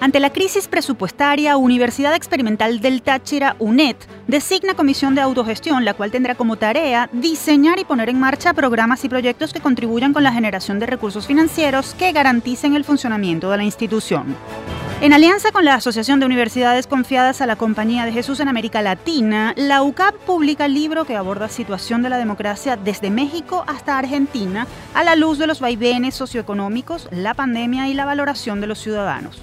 Ante la crisis presupuestaria, Universidad Experimental del Táchira, UNED, designa comisión de autogestión, la cual tendrá como tarea diseñar y poner en marcha programas y proyectos que contribuyan con la generación de recursos financieros que garanticen el funcionamiento de la institución. En alianza con la Asociación de Universidades Confiadas a la Compañía de Jesús en América Latina, la UCAP publica el libro que aborda situación de la democracia desde México hasta Argentina a la luz de los vaivenes socioeconómicos, la pandemia y la valoración de los ciudadanos.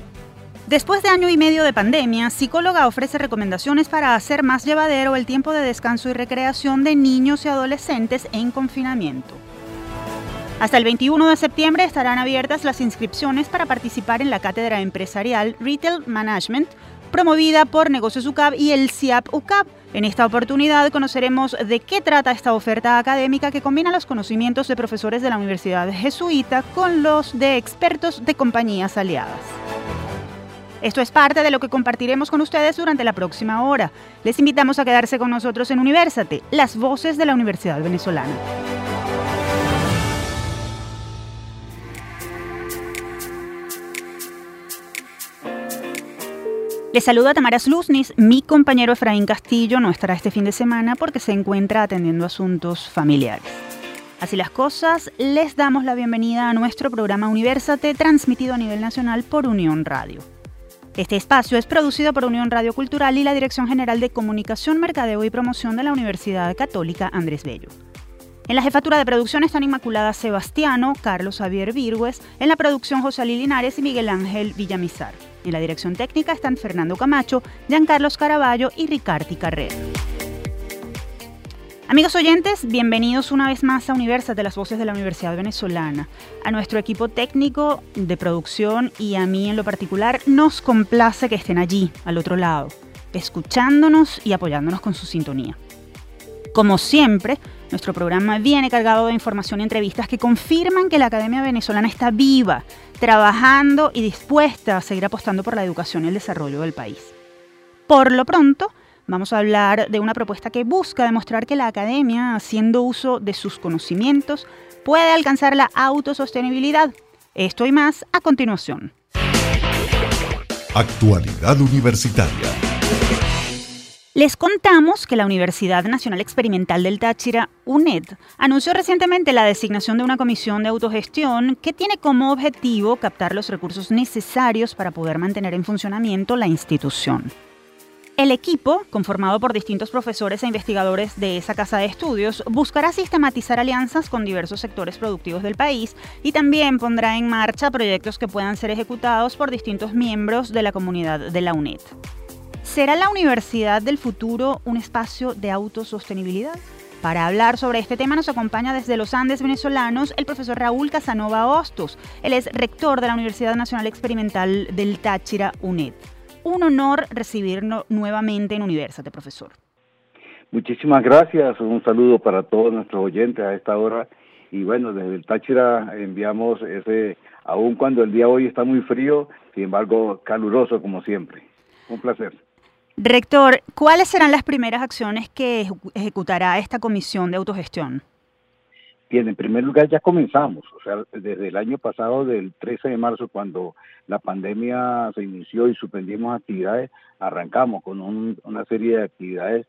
Después de año y medio de pandemia, Psicóloga ofrece recomendaciones para hacer más llevadero el tiempo de descanso y recreación de niños y adolescentes en confinamiento. Hasta el 21 de septiembre estarán abiertas las inscripciones para participar en la cátedra empresarial Retail Management, promovida por Negocios UCAP y el CIAP UCAP. En esta oportunidad conoceremos de qué trata esta oferta académica que combina los conocimientos de profesores de la Universidad Jesuita con los de expertos de compañías aliadas. Esto es parte de lo que compartiremos con ustedes durante la próxima hora. Les invitamos a quedarse con nosotros en Universate, las voces de la Universidad Venezolana. Les saluda Tamara Sluznis, mi compañero Efraín Castillo no estará este fin de semana porque se encuentra atendiendo asuntos familiares. Así las cosas, les damos la bienvenida a nuestro programa Universate transmitido a nivel nacional por Unión Radio. Este espacio es producido por Unión Radio Cultural y la Dirección General de Comunicación, Mercadeo y Promoción de la Universidad Católica Andrés Bello. En la jefatura de producción están Inmaculada Sebastiano, Carlos Javier Virgües, en la producción José Ali Linares y Miguel Ángel Villamizar. En la dirección técnica están Fernando Camacho, Giancarlos Caraballo y Ricardi Carrera. Amigos oyentes, bienvenidos una vez más a Universas de las Voces de la Universidad Venezolana. A nuestro equipo técnico de producción y a mí en lo particular, nos complace que estén allí, al otro lado, escuchándonos y apoyándonos con su sintonía. Como siempre, nuestro programa viene cargado de información y entrevistas que confirman que la Academia Venezolana está viva, trabajando y dispuesta a seguir apostando por la educación y el desarrollo del país. Por lo pronto, Vamos a hablar de una propuesta que busca demostrar que la academia, haciendo uso de sus conocimientos, puede alcanzar la autosostenibilidad. Esto y más a continuación. Actualidad Universitaria. Les contamos que la Universidad Nacional Experimental del Táchira, UNED, anunció recientemente la designación de una comisión de autogestión que tiene como objetivo captar los recursos necesarios para poder mantener en funcionamiento la institución. El equipo, conformado por distintos profesores e investigadores de esa casa de estudios, buscará sistematizar alianzas con diversos sectores productivos del país y también pondrá en marcha proyectos que puedan ser ejecutados por distintos miembros de la comunidad de la UNED. ¿Será la Universidad del Futuro un espacio de autosostenibilidad? Para hablar sobre este tema nos acompaña desde los Andes venezolanos el profesor Raúl Casanova Hostos. Él es rector de la Universidad Nacional Experimental del Táchira, UNED un honor recibirlo nuevamente en Universate, profesor. Muchísimas gracias, un saludo para todos nuestros oyentes a esta hora. Y bueno, desde el Táchira enviamos ese, aun cuando el día hoy está muy frío, sin embargo caluroso como siempre. Un placer. Rector, ¿cuáles serán las primeras acciones que ejecutará esta comisión de autogestión? Bien, en primer lugar ya comenzamos, o sea, desde el año pasado, del 13 de marzo, cuando la pandemia se inició y suspendimos actividades, arrancamos con una serie de actividades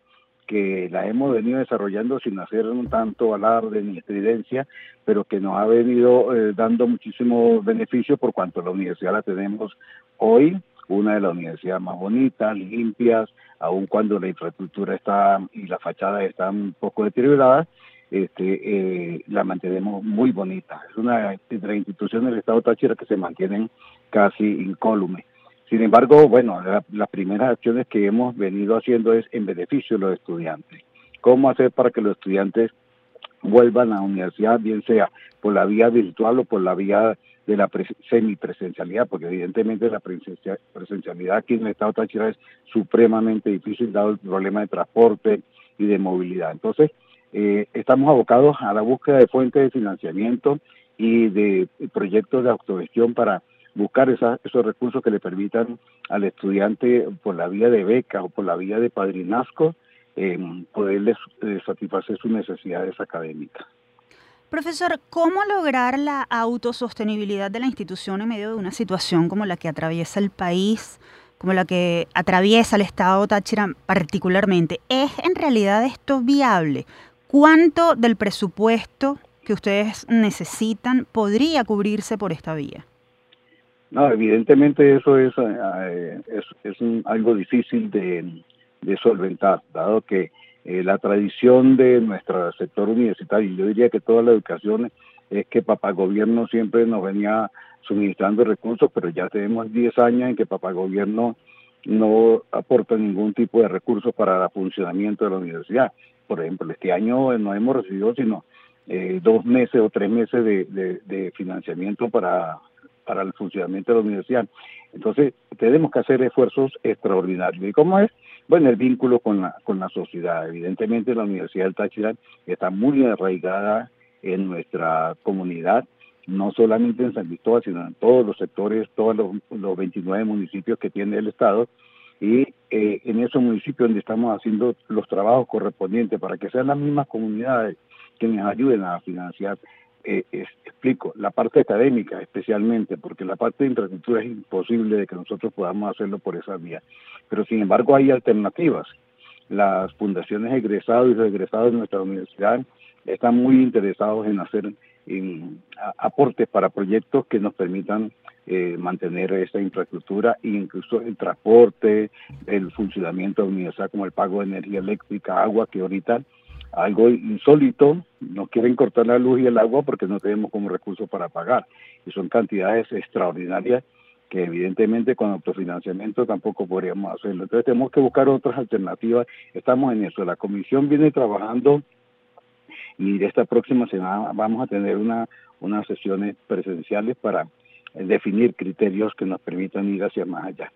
que las hemos venido desarrollando sin hacer un tanto alarde ni estridencia, pero que nos ha venido eh, dando muchísimos beneficios por cuanto la universidad la tenemos hoy, una de las universidades más bonitas, limpias, aun cuando la infraestructura está y la fachada están un poco deterioradas, este, eh, la mantenemos muy bonita. Es una de las instituciones del Estado Táchira que se mantienen casi incólume. Sin embargo, bueno, las primeras acciones que hemos venido haciendo es en beneficio de los estudiantes. ¿Cómo hacer para que los estudiantes vuelvan a la universidad, bien sea por la vía virtual o por la vía de la semipresencialidad, porque evidentemente la presencialidad aquí en el estado Táchira es supremamente difícil dado el problema de transporte y de movilidad. Entonces, eh, estamos abocados a la búsqueda de fuentes de financiamiento y de proyectos de autogestión para buscar esos recursos que le permitan al estudiante por la vía de beca o por la vía de padrinazgo eh, poderles satisfacer sus necesidades académicas. Profesor, ¿cómo lograr la autosostenibilidad de la institución en medio de una situación como la que atraviesa el país, como la que atraviesa el Estado Táchira particularmente? ¿Es en realidad esto viable? ¿Cuánto del presupuesto que ustedes necesitan podría cubrirse por esta vía? No, evidentemente eso es, eh, es, algo difícil de, solventar, dado que eh, la tradición de nuestro sector universitario, yo diría que toda la educación es que papá gobierno siempre nos venía suministrando recursos, pero ya tenemos 10 años en que papá gobierno no aporta ningún tipo de recursos para el funcionamiento de la universidad. Por ejemplo, este año no hemos recibido sino eh, dos meses o tres meses de, financiamiento para, para el funcionamiento de la universidad. Entonces, tenemos que hacer esfuerzos extraordinarios. ¿Y cómo es? Bueno, el vínculo con la, con la sociedad. Evidentemente la Universidad del Táchira está muy arraigada en nuestra comunidad, no solamente en San Cristóbal, sino en todos los sectores, todos los, 29 municipios que tiene el Estado. Y eh, en esos municipios donde estamos haciendo los trabajos correspondientes para que sean las mismas comunidades que nos ayuden a financiar eh, explico, la parte académica especialmente, porque la parte de infraestructura es imposible de que nosotros podamos hacerlo por esa vía. Pero sin embargo hay alternativas. Las fundaciones egresados y regresados de nuestra universidad están muy interesados en hacer aportes para proyectos que nos permitan eh, mantener esa infraestructura e incluso el transporte, el funcionamiento universidad como el pago de energía eléctrica, agua, que ahorita algo insólito, nos quieren cortar la luz y el agua porque no tenemos como recursos para pagar. Y son cantidades extraordinarias que evidentemente con autofinanciamiento tampoco podríamos hacerlo. Entonces tenemos que buscar otras alternativas. Estamos en eso. La comisión viene trabajando y esta próxima semana vamos a tener una, unas sesiones presenciales para definir criterios que nos permitan ir hacia más allá.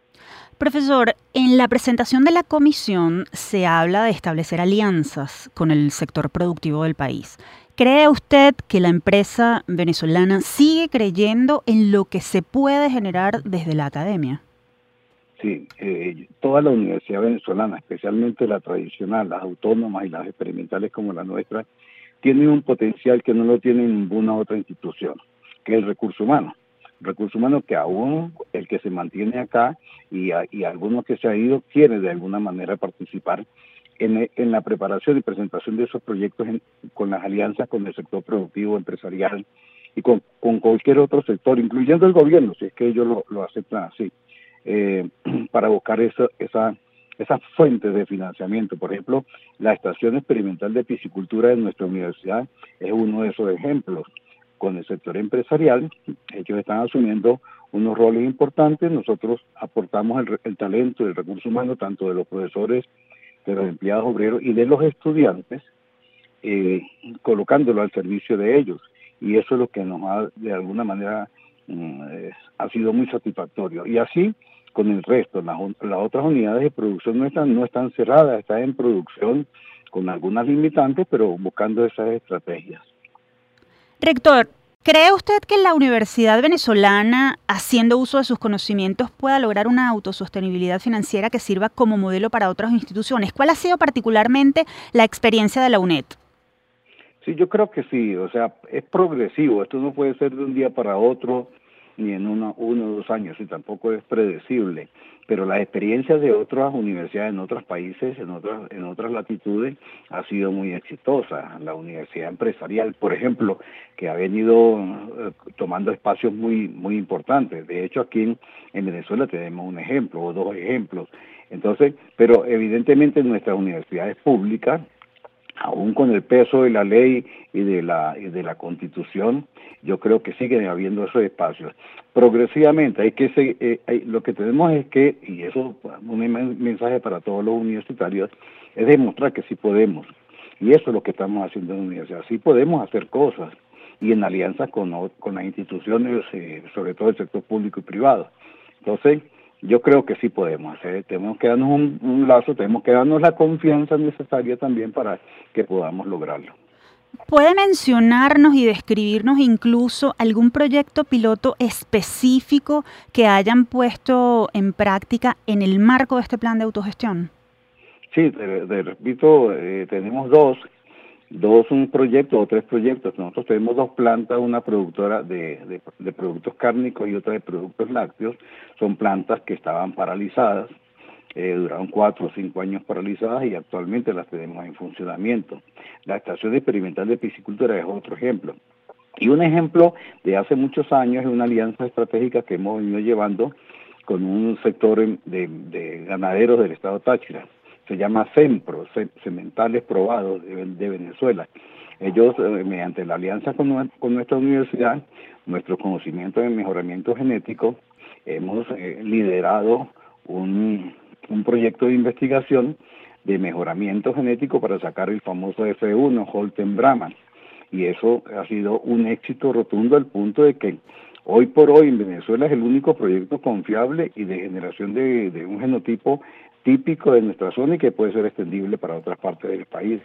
Profesor, en la presentación de la comisión se habla de establecer alianzas con el sector productivo del país. ¿Cree usted que la empresa venezolana sigue creyendo en lo que se puede generar desde la academia? Sí, eh, toda la universidad venezolana, especialmente la tradicional, las autónomas y las experimentales como la nuestra, tienen un potencial que no lo tiene ninguna otra institución, que es el recurso humano recursos humanos que aún el que se mantiene acá y, y algunos que se han ido quieren de alguna manera participar en, en la preparación y presentación de esos proyectos con las alianzas con el sector productivo, empresarial y con, con, cualquier otro sector, incluyendo el gobierno, si es que ellos lo, aceptan así, eh, para buscar esa, esa, esas fuentes de financiamiento. Por ejemplo, la Estación Experimental de Piscicultura de nuestra universidad es uno de esos ejemplos con el sector empresarial, ellos están asumiendo unos roles importantes, nosotros aportamos el, talento y el recurso humano tanto de los profesores, de los empleados obreros y de los estudiantes, eh, colocándolo al servicio de ellos. Y eso es lo que nos ha, de alguna manera, mm, ha sido muy satisfactorio. Y así con el resto, las, las otras unidades de producción no están, no están cerradas, están en producción con algunas limitantes, pero buscando esas estrategias. Rector, ¿cree usted que la Universidad Venezolana, haciendo uso de sus conocimientos, pueda lograr una autosostenibilidad financiera que sirva como modelo para otras instituciones? ¿Cuál ha sido particularmente la experiencia de la UNED? Sí, yo creo que sí, o sea, es progresivo, esto no puede ser de un día para otro, ni en uno, o dos años, y tampoco es predecible. Pero la experiencia de otras universidades en otros países, en otras, en otras latitudes, ha sido muy exitosa. La universidad empresarial, por ejemplo, que ha venido eh, tomando espacios muy, muy importantes. De hecho, aquí en Venezuela tenemos un ejemplo o dos ejemplos. Entonces, pero evidentemente nuestras universidades públicas aún con el peso de la ley y de la, y de la constitución, yo creo que siguen habiendo esos espacios. Progresivamente, hay que eh, lo que tenemos es que, y eso es un mensaje para todos los universitarios, es demostrar que sí podemos. Y eso es lo que estamos haciendo en la universidad. Sí podemos hacer cosas y en alianza con, con las instituciones, eh, sobre todo el sector público y privado. Entonces, yo creo que sí podemos hacer, tenemos que darnos un, lazo, tenemos que darnos la confianza necesaria también para que podamos lograrlo. ¿Puede mencionarnos y describirnos incluso algún proyecto piloto específico que hayan puesto en práctica en el marco de este plan de autogestión? Sí, te, repito, eh, tenemos dos dos un proyecto o tres proyectos. Nosotros tenemos dos plantas, una productora de, de, productos cárnicos y otra de productos lácteos. Son plantas que estaban paralizadas, eh, duraron cuatro o cinco años paralizadas y actualmente las tenemos en funcionamiento. La estación experimental de piscicultura es otro ejemplo. Y un ejemplo de hace muchos años es una alianza estratégica que hemos venido llevando con un sector de, de ganaderos del estado Táchira se llama CEMPRO, Cementales Probados de, Venezuela. Ellos, eh, mediante la alianza con, nuestra universidad, nuestro conocimiento de mejoramiento genético, hemos eh, liderado un, proyecto de investigación de mejoramiento genético para sacar el famoso F1, Holten Brahman. Y eso ha sido un éxito rotundo al punto de que hoy por hoy en Venezuela es el único proyecto confiable y de generación de un genotipo típico de nuestra zona y que puede ser extendible para otras partes del país.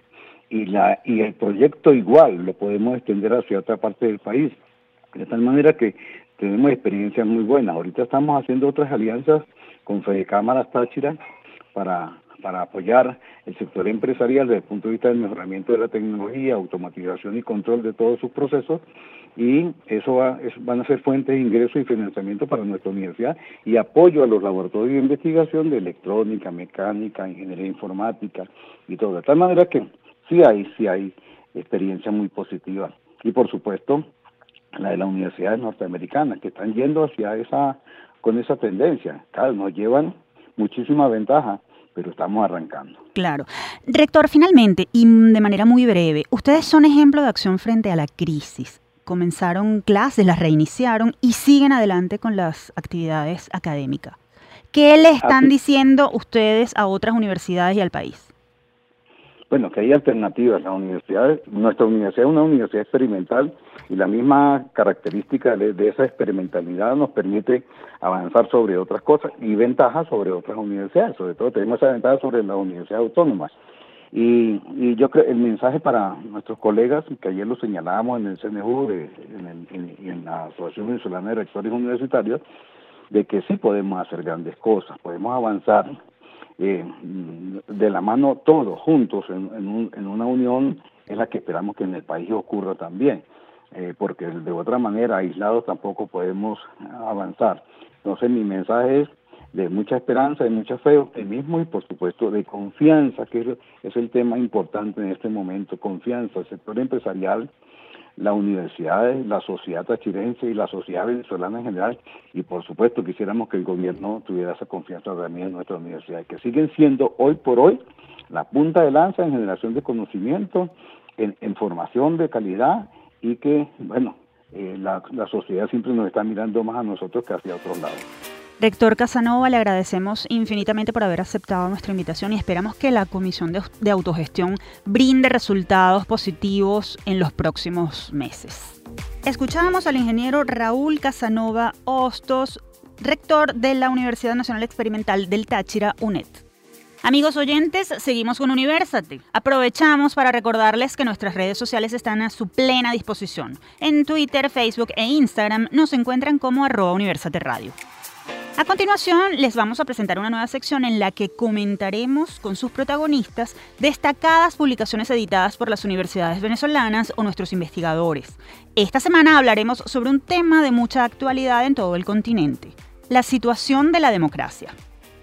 Y, la, y el proyecto igual lo podemos extender hacia otra parte del país. De tal manera que tenemos experiencias muy buenas. Ahorita estamos haciendo otras alianzas con Fede Cámaras Táchira para, para apoyar el sector empresarial desde el punto de vista del mejoramiento de la tecnología, automatización y control de todos sus procesos y eso, va, van a ser fuentes de ingreso y financiamiento para nuestra universidad y apoyo a los laboratorios de investigación de electrónica, mecánica, ingeniería informática y todo. De tal manera que sí hay, sí hay experiencia muy positiva. Y por supuesto, la de las universidades norteamericanas que están yendo hacia esa, con esa tendencia. Claro, nos llevan muchísima ventaja pero estamos arrancando. Claro. Rector, finalmente, y de manera muy breve, ustedes son ejemplo de acción frente a la crisis comenzaron clases, las reiniciaron y siguen adelante con las actividades académicas. ¿Qué le están diciendo ustedes a otras universidades y al país? Bueno, que hay alternativas. La universidad, nuestra universidad es una universidad experimental y la misma característica de, de, esa experimentalidad nos permite avanzar sobre otras cosas y ventajas sobre otras universidades. Sobre todo tenemos esa ventaja sobre las universidades autónomas. Y, yo creo el mensaje para nuestros colegas, que ayer lo señalábamos en el CNU y en, la Asociación Venezolana de Rectores Universitarios, de que sí podemos hacer grandes cosas, podemos avanzar eh, de la mano todos juntos en, en, una unión es la que esperamos que en el país ocurra también, eh, porque de otra manera aislados tampoco podemos avanzar. Entonces mi mensaje es de mucha esperanza, de mucha fe, optimismo y por supuesto de confianza, que es, el tema importante en este momento, confianza, el sector empresarial, las universidades, la sociedad tachirense y la sociedad venezolana en general y por supuesto quisiéramos que el gobierno tuviera esa confianza también en nuestras universidades, que siguen siendo hoy por hoy la punta de lanza en generación de conocimiento, en, formación de calidad y que, bueno, eh, la, la sociedad siempre nos está mirando más a nosotros que hacia otros lados. Rector Casanova, le agradecemos infinitamente por haber aceptado nuestra invitación y esperamos que la Comisión de, Autogestión brinde resultados positivos en los próximos meses. Escuchábamos al ingeniero Raúl Casanova Hostos, rector de la Universidad Nacional Experimental del Táchira, UNED. Amigos oyentes, seguimos con Universate. Aprovechamos para recordarles que nuestras redes sociales están a su plena disposición. En Twitter, Facebook e Instagram nos encuentran como arroba Universate Radio. A continuación, les vamos a presentar una nueva sección en la que comentaremos con sus protagonistas destacadas publicaciones editadas por las universidades venezolanas o nuestros investigadores. Esta semana hablaremos sobre un tema de mucha actualidad en todo el continente, la situación de la democracia.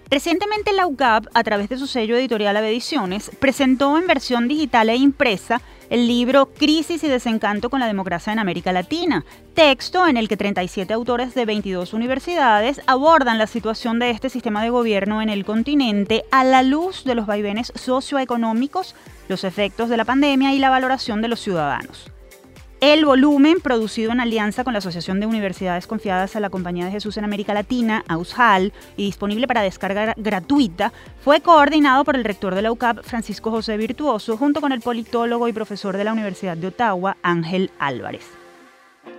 Recientemente la UCAP, a través de su sello editorial Ave Ediciones, presentó en versión digital e impresa el libro Crisis y desencanto con la democracia en América Latina, texto en el que 37 autores de 22 universidades abordan la situación de este sistema de gobierno en el continente a la luz de los vaivenes socioeconómicos, los efectos de la pandemia y la valoración de los ciudadanos. El volumen, producido en alianza con la Asociación de Universidades Confiadas a la Compañía de Jesús en América Latina, AUSHAL, y disponible para descarga gratuita, fue coordinado por el rector de la UCAP, Francisco José Virtuoso, junto con el politólogo y profesor de la Universidad de Ottawa, Ángel Álvarez.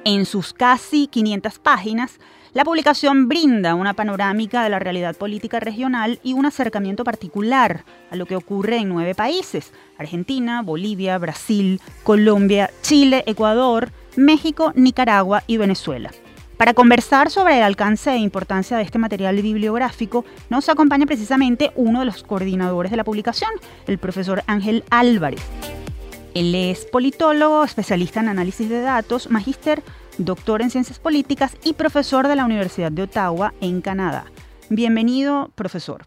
En sus casi 500 páginas, la publicación brinda una panorámica de la realidad política regional y un acercamiento particular a lo que ocurre en nueve países, Argentina, Bolivia, Brasil, Colombia, Chile, Ecuador, México, Nicaragua y Venezuela. Para conversar sobre el alcance e importancia de este material bibliográfico, nos acompaña precisamente uno de los coordinadores de la publicación, el profesor Ángel Álvarez. Él es politólogo, especialista en análisis de datos, magíster, doctor en ciencias políticas y profesor de la Universidad de Ottawa en Canadá. Bienvenido, profesor.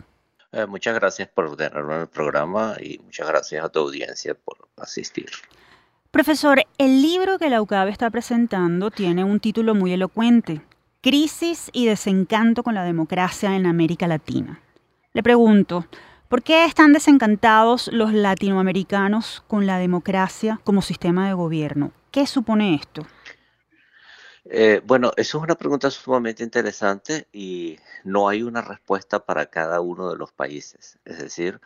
Eh, muchas gracias por tenerme en el programa y muchas gracias a tu audiencia por asistir. Profesor, el libro que la UCAB está presentando tiene un título muy elocuente, Crisis y desencanto con la democracia en América Latina. Le pregunto, ¿por qué están desencantados los latinoamericanos con la democracia como sistema de gobierno? ¿Qué supone esto? Eh, bueno, eso es una pregunta sumamente interesante y no hay una respuesta para cada uno de los países. Es decir,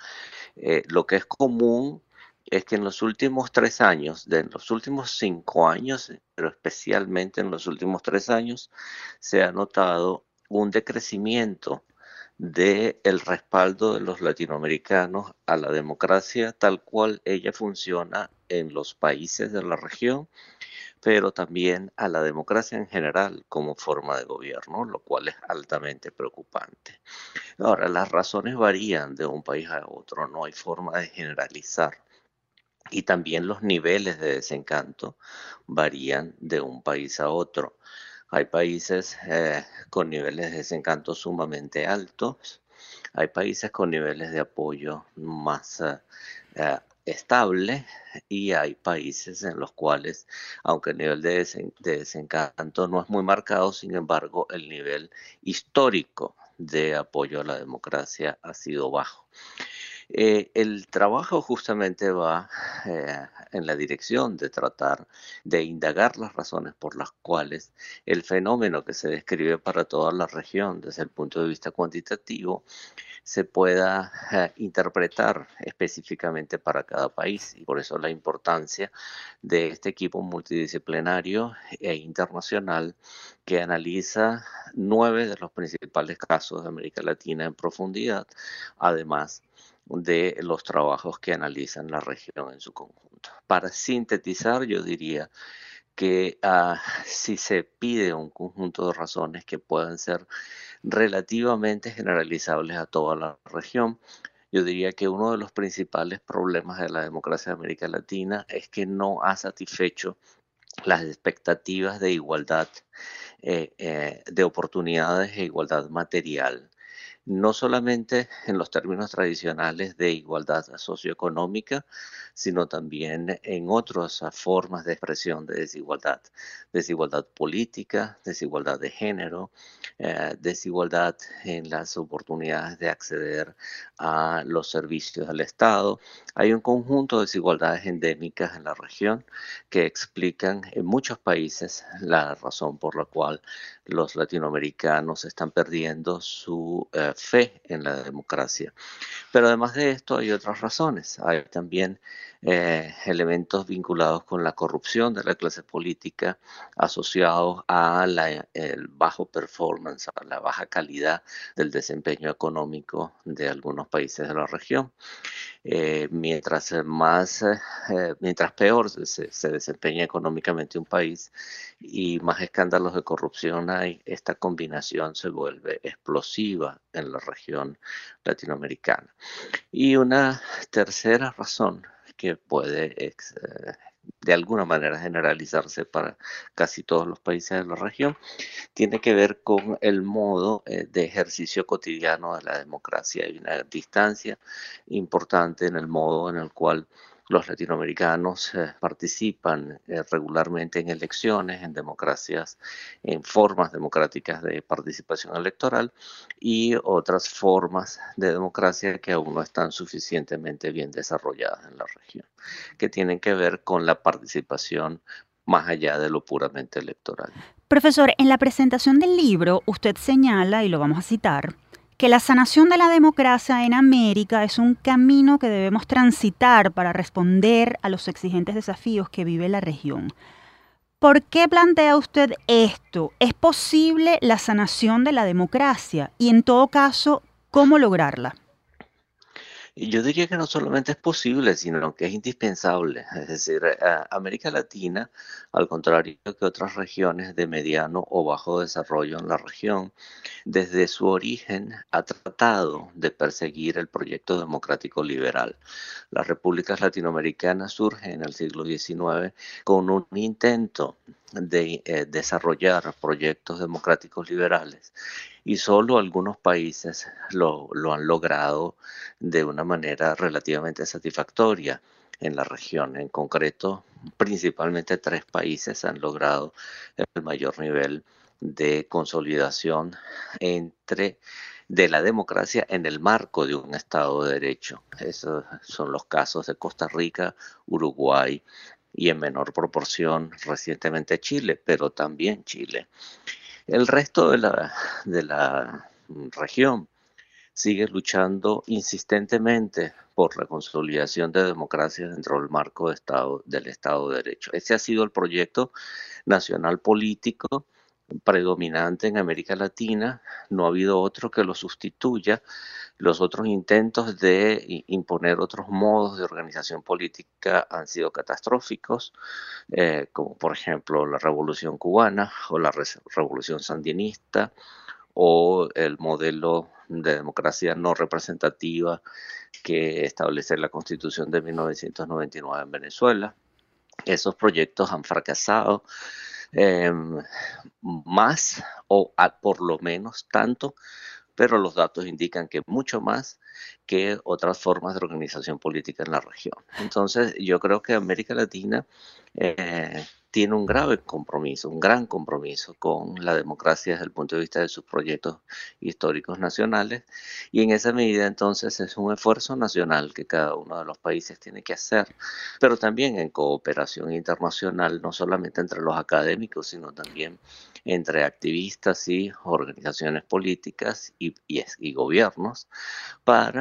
eh, lo que es común es que en los últimos tres años, de los últimos cinco años, pero especialmente en los últimos tres años, se ha notado un decrecimiento del el respaldo de los latinoamericanos a la democracia tal cual ella funciona en los países de la región pero también a la democracia en general como forma de gobierno, lo cual es altamente preocupante. Ahora, las razones varían de un país a otro, no hay forma de generalizar. Y también los niveles de desencanto varían de un país a otro. Hay países eh, con niveles de desencanto sumamente altos, hay países con niveles de apoyo más eh, eh, estable y hay países en los cuales, aunque el nivel de, desencanto no es muy marcado, sin embargo, el nivel histórico de apoyo a la democracia ha sido bajo. Eh, el trabajo justamente va eh, en la dirección de tratar de indagar las razones por las cuales el fenómeno que se describe para toda la región desde el punto de vista cuantitativo se pueda eh, interpretar específicamente para cada país. Y por eso la importancia de este equipo multidisciplinario e internacional que analiza nueve de los principales casos de América Latina en profundidad, además de los trabajos que analizan la región en su conjunto. Para sintetizar, yo diría que ah, si se pide un conjunto de razones que puedan ser relativamente generalizables a toda la región, yo diría que uno de los principales problemas de la democracia de América Latina es que no ha satisfecho las expectativas de igualdad eh, eh, de oportunidades e igualdad material no solamente en los términos tradicionales de igualdad socioeconómica, sino también en otras formas de expresión de desigualdad, desigualdad política, desigualdad de género, eh, desigualdad en las oportunidades de acceder a los servicios del Estado. Hay un conjunto de desigualdades endémicas en la región que explican en muchos países la razón por la cual los latinoamericanos están perdiendo su eh, fe en la democracia. Pero además de esto hay otras razones. Hay también eh, elementos vinculados con la corrupción de la clase política asociados a la el bajo performance, a la baja calidad del desempeño económico de algunos países de la región. Eh, mientras más, eh, mientras peor se, se, desempeña económicamente un país y más escándalos de corrupción hay, esta combinación se vuelve explosiva en la región latinoamericana. Y una tercera razón que puede eh, de alguna manera generalizarse para casi todos los países de la región, tiene que ver con el modo eh, de ejercicio cotidiano de la democracia. Hay una distancia importante en el modo en el cual los latinoamericanos eh, participan eh, regularmente en elecciones, en democracias, en formas democráticas de participación electoral y otras formas de democracia que aún no están suficientemente bien desarrolladas en la región, que tienen que ver con la participación más allá de lo puramente electoral. Profesor, en la presentación del libro usted señala, y lo vamos a citar, que la sanación de la democracia en América es un camino que debemos transitar para responder a los exigentes desafíos que vive la región. ¿Por qué plantea usted esto? ¿Es posible la sanación de la democracia? Y en todo caso, ¿cómo lograrla? Yo diría que no solamente es posible, sino que es indispensable. Es decir, América Latina, al contrario que otras regiones de mediano o bajo desarrollo en la región, desde su origen ha tratado de perseguir el proyecto democrático liberal. Las repúblicas latinoamericanas surgen en el siglo XIX con un intento de eh, desarrollar proyectos democráticos liberales y solo algunos países lo, han logrado de una manera relativamente satisfactoria en la región. En concreto, principalmente tres países han logrado el mayor nivel de consolidación entre de la democracia en el marco de un Estado de Derecho. Esos son los casos de Costa Rica, Uruguay y en menor proporción recientemente Chile, pero también Chile. El resto de la, de la región sigue luchando insistentemente por la consolidación de democracia dentro del marco de estado, del Estado de Derecho. Ese ha sido el proyecto nacional político predominante en América Latina, no ha habido otro que lo sustituya. Los otros intentos de imponer otros modos de organización política han sido catastróficos, eh, como por ejemplo la Revolución cubana o la Revolución sandinista o el modelo de democracia no representativa que establece la Constitución de 1999 en Venezuela. Esos proyectos han fracasado Em, más o por lo menos tanto, pero los datos indican que mucho más que otras formas de organización política en la región. Entonces, yo creo que América Latina eh, tiene un grave compromiso, un gran compromiso con la democracia desde el punto de vista de sus proyectos históricos nacionales y en esa medida entonces es un esfuerzo nacional que cada uno de los países tiene que hacer, pero también en cooperación internacional, no solamente entre los académicos, sino también entre activistas y organizaciones políticas y, y, gobiernos para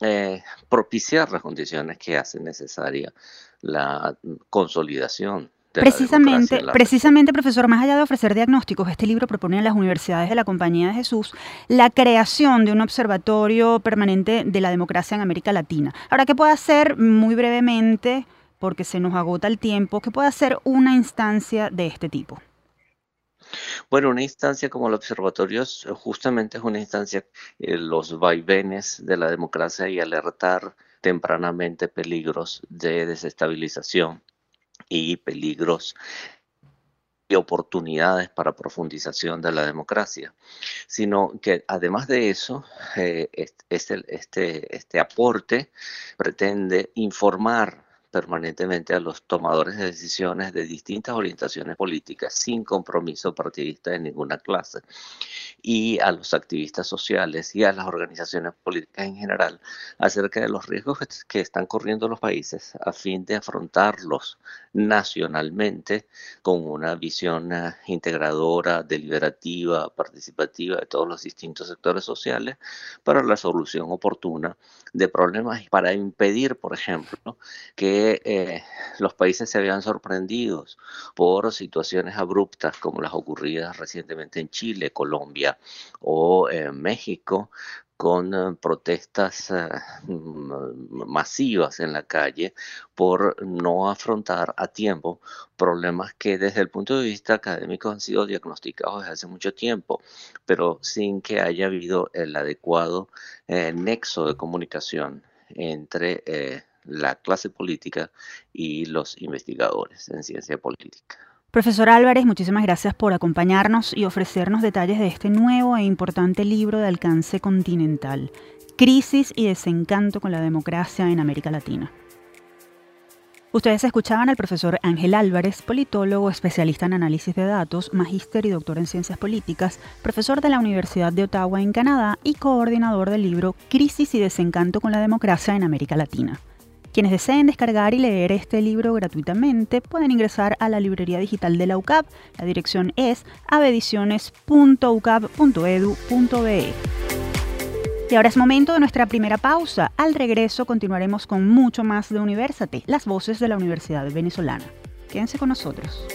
eh, propiciar las condiciones que hacen necesaria la consolidación Precisamente, precisamente, profesor, más allá de ofrecer diagnósticos, este libro propone a las universidades de la Compañía de Jesús la creación de un observatorio permanente de la democracia en América Latina. Ahora, ¿qué puede hacer muy brevemente, porque se nos agota el tiempo, qué puede hacer una instancia de este tipo? Bueno, una instancia como el observatorio justamente es una instancia, eh, los vaivenes de la democracia y alertar tempranamente peligros de desestabilización y peligros y oportunidades para profundización de la democracia, sino que además de eso, eh, este, este, este aporte pretende informar permanentemente a los tomadores de decisiones de distintas orientaciones políticas sin compromiso partidista de ninguna clase. Y a los activistas sociales y a las organizaciones políticas en general acerca de los riesgos que están corriendo los países a fin de afrontarlos nacionalmente con una visión eh, integradora, deliberativa, participativa de todos los distintos sectores sociales para la solución oportuna de problemas y para impedir, por ejemplo, que eh, los países se habían sorprendido por situaciones abruptas como las ocurridas recientemente en Chile, Colombia o en México, con eh, protestas eh, masivas en la calle por no afrontar a tiempo problemas que desde el punto de vista académico han sido diagnosticados desde hace mucho tiempo, pero sin que haya habido el adecuado nexo de comunicación entre la clase política y los investigadores en ciencia política. Profesor Álvarez, muchísimas gracias por acompañarnos y ofrecernos detalles de este nuevo e importante libro de alcance continental, Crisis y desencanto con la democracia en América Latina. Ustedes escuchaban al profesor Ángel Álvarez, politólogo, especialista en análisis de datos, magíster y doctor en ciencias políticas, profesor de la Universidad de Ottawa en Canadá y coordinador del libro Crisis y desencanto con la democracia en América Latina. Quienes deseen descargar y leer este libro gratuitamente pueden ingresar a la librería digital de la UCAP. La dirección es avediciones.ucap.edu.be. Y ahora es momento de nuestra primera pausa. Al regreso continuaremos con mucho más de Universate, las voces de la Universidad Venezolana. Quédense con nosotros.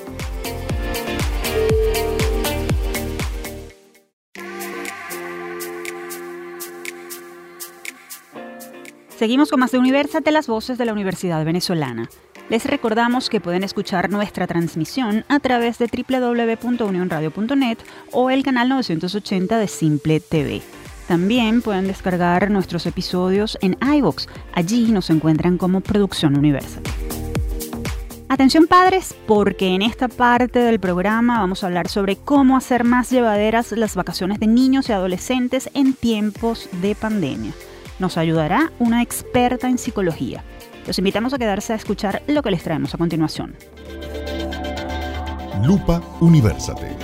Seguimos con más de Universate, las voces de la Universidad Venezolana. Les recordamos que pueden escuchar nuestra transmisión a través de www.unionradio.net o el canal 980 de Simple TV. También pueden descargar nuestros episodios en iVoox. Allí nos encuentran como Producción Universal. Atención padres, porque en esta parte del programa vamos a hablar sobre cómo hacer más llevaderas las vacaciones de niños y adolescentes en tiempos de pandemia. Nos ayudará una experta en psicología. Los invitamos a quedarse a escuchar lo que les traemos a continuación. Lupa Universate.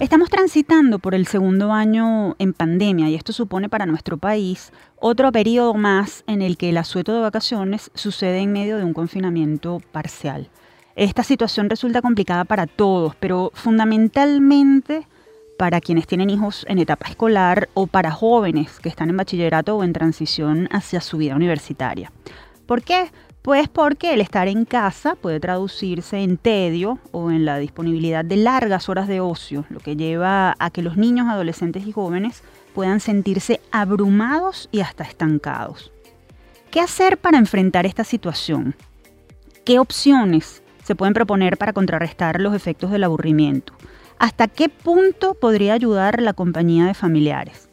Estamos transitando por el segundo año en pandemia y esto supone para nuestro país otro periodo más en el que el asueto de vacaciones sucede en medio de un confinamiento parcial. Esta situación resulta complicada para todos, pero fundamentalmente para quienes tienen hijos en etapa escolar o para jóvenes que están en bachillerato o en transición hacia su vida universitaria. ¿Por qué? Pues porque el estar en casa puede traducirse en tedio o en la disponibilidad de largas horas de ocio, lo que lleva a que los niños, adolescentes y jóvenes puedan sentirse abrumados y hasta estancados. ¿Qué hacer para enfrentar esta situación? ¿Qué opciones se pueden proponer para contrarrestar los efectos del aburrimiento? ¿Hasta qué punto podría ayudar la compañía de familiares?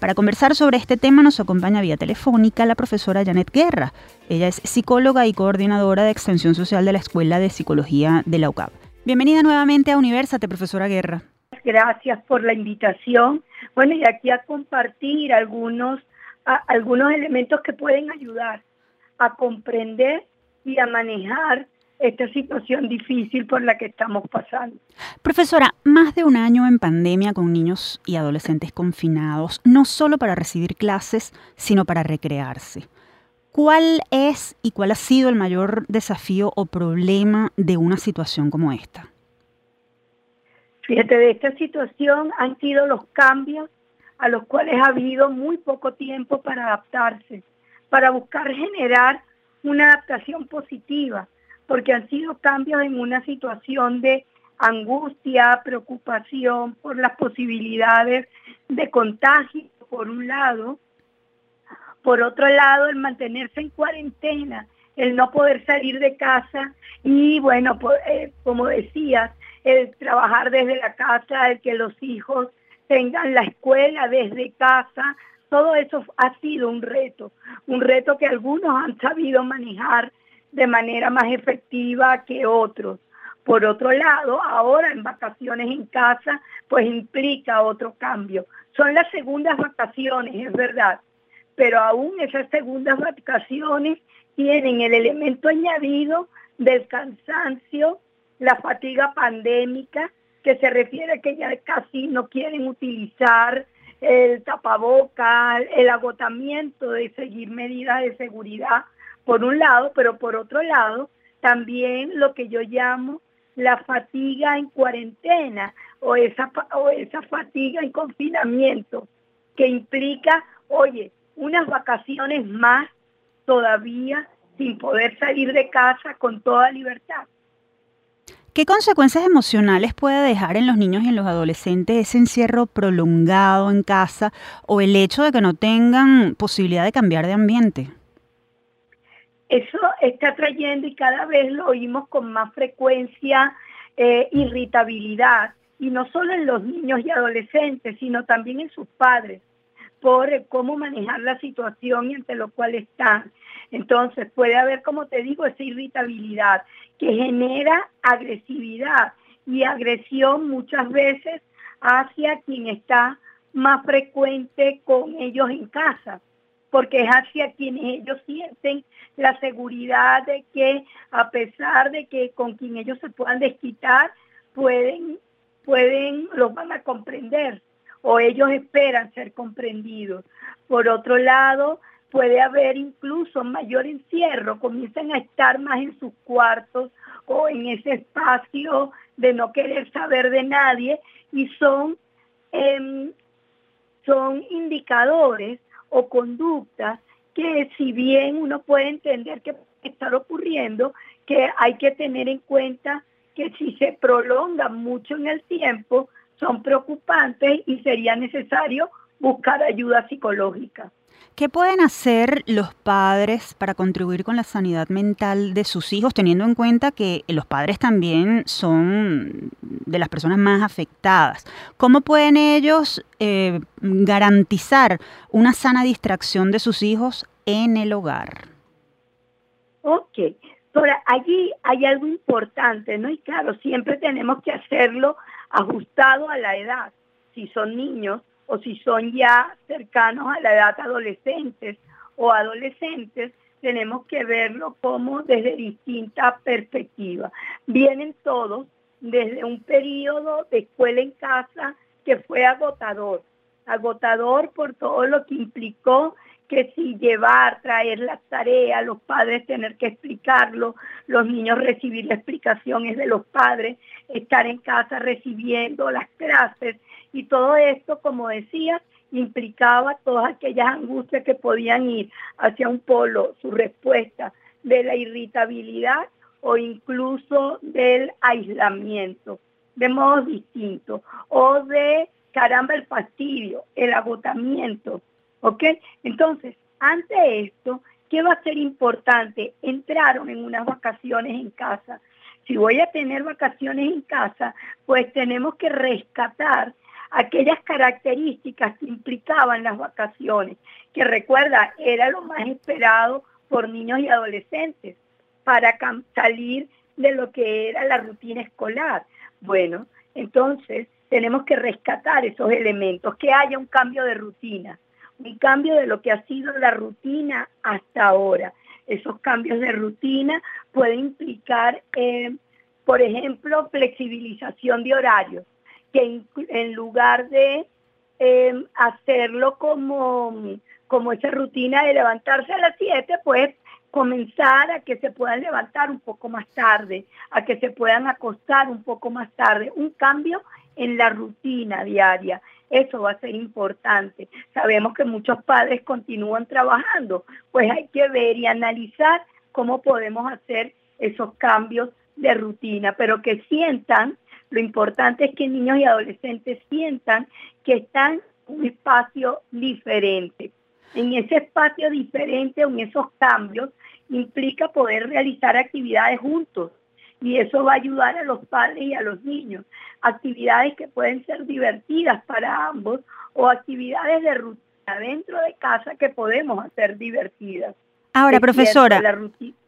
Para conversar sobre este tema nos acompaña vía telefónica la profesora Janet Guerra. Ella es psicóloga y coordinadora de Extensión Social de la Escuela de Psicología de la UCAP. Bienvenida nuevamente a Universate, profesora Guerra. Gracias por la invitación. Bueno, y aquí a compartir algunos, algunos elementos que pueden ayudar a comprender y a manejar esta situación difícil por la que estamos pasando. Profesora, más de un año en pandemia con niños y adolescentes confinados, no solo para recibir clases, sino para recrearse. ¿Cuál es y cuál ha sido el mayor desafío o problema de una situación como esta? Fíjate, de esta situación han sido los cambios a los cuales ha habido muy poco tiempo para adaptarse, para buscar generar una adaptación positiva porque han sido cambios en una situación de angustia, preocupación por las posibilidades de contagio, por un lado. Por otro lado, el mantenerse en cuarentena, el no poder salir de casa y, bueno, eh, como decías, el trabajar desde la casa, el que los hijos tengan la escuela desde casa, todo eso ha sido un reto, un reto que algunos han sabido manejar de manera más efectiva que otros. Por otro lado, ahora en vacaciones en casa, pues implica otro cambio. Son las segundas vacaciones, es verdad, pero aún esas segundas vacaciones tienen el elemento añadido del cansancio, la fatiga pandémica, que se refiere a que ya casi no quieren utilizar el tapaboca, el agotamiento de seguir medidas de seguridad por un lado, pero por otro lado, también lo que yo llamo la fatiga en cuarentena o esa, o esa fatiga en confinamiento, que implica, oye, unas vacaciones más todavía sin poder salir de casa con toda libertad. ¿Qué consecuencias emocionales puede dejar en los niños y en los adolescentes ese encierro prolongado en casa o el hecho de que no tengan posibilidad de cambiar de ambiente? Eso está trayendo y cada vez lo oímos con más frecuencia eh, irritabilidad, y no solo en los niños y adolescentes, sino también en sus padres, por cómo manejar la situación y ante lo cual están. Entonces puede haber, como te digo, esa irritabilidad que genera agresividad. Y agresión muchas veces hacia quien está más frecuente con ellos en casa porque es hacia quienes ellos sienten la seguridad de que a pesar de que con quien ellos se puedan desquitar, pueden, pueden, los van a comprender o ellos esperan ser comprendidos. Por otro lado, puede haber incluso mayor encierro, comienzan a estar más en sus cuartos o en ese espacio de no querer saber de nadie y son, em, son indicadores o conductas que si bien uno puede entender que estar ocurriendo, que hay que tener en cuenta que si se prolongan mucho en el tiempo, son preocupantes y sería necesario buscar ayuda psicológica. ¿Qué pueden hacer los padres para contribuir con la sanidad mental de sus hijos, teniendo en cuenta que los padres también son de las personas más afectadas? ¿Cómo pueden ellos eh, garantizar una sana distracción de sus hijos en el hogar? Ok, Ahora, allí hay algo importante, ¿no? Y claro, siempre tenemos que hacerlo ajustado a la edad. Si son niños, o si son ya cercanos a la edad adolescentes o adolescentes, tenemos que verlo como desde distintas perspectivas. Vienen todos desde un periodo de escuela en casa que fue agotador, agotador por todo lo que implicó que si llevar, traer las tareas, los padres tener que explicarlo, los niños recibir explicaciones de los padres, estar en casa recibiendo las clases y todo esto, como decía, implicaba todas aquellas angustias que podían ir hacia un polo, su respuesta de la irritabilidad o incluso del aislamiento, de modo distinto, o de caramba el fastidio, el agotamiento, ¿Ok? Entonces, ante esto, ¿qué va a ser importante? Entraron en unas vacaciones en casa. Si voy a tener vacaciones en casa, pues tenemos que rescatar aquellas características que implicaban las vacaciones, que recuerda, era lo más esperado por niños y adolescentes para salir de lo que era la rutina escolar. Bueno, entonces tenemos que rescatar esos elementos, que haya un cambio de rutina un cambio de lo que ha sido la rutina hasta ahora. Esos cambios de rutina pueden implicar, eh, por ejemplo, flexibilización de horarios, que en, lugar de eh, hacerlo como, como esa rutina de levantarse a las 7, pues comenzar a que se puedan levantar un poco más tarde, a que se puedan acostar un poco más tarde, un cambio en la rutina diaria. Eso va a ser importante. Sabemos que muchos padres continúan trabajando, pues hay que ver y analizar cómo podemos hacer esos cambios de rutina, pero que sientan, lo importante es que niños y adolescentes sientan que están en un espacio diferente. En ese espacio diferente, en esos cambios, implica poder realizar actividades juntos, y eso va a ayudar a los padres y a los niños. Actividades que pueden ser divertidas para ambos o actividades de rutina dentro de casa que podemos hacer divertidas. Ahora, profesora,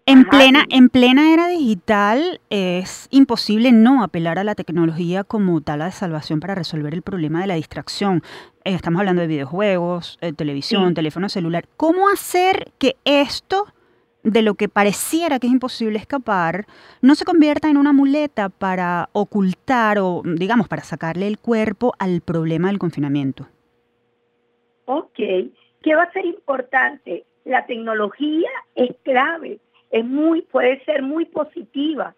en plena, en plena era digital es imposible no apelar a la tecnología como tal de salvación para resolver el problema de la distracción. Eh, estamos hablando de videojuegos, eh, televisión, teléfono celular. ¿Cómo hacer que esto de lo que pareciera que es imposible escapar, no se convierta en una muleta para ocultar o, digamos, para sacarle el cuerpo al problema del confinamiento. Ok, ¿qué va a ser importante? La tecnología es clave, es muy, puede ser muy positiva,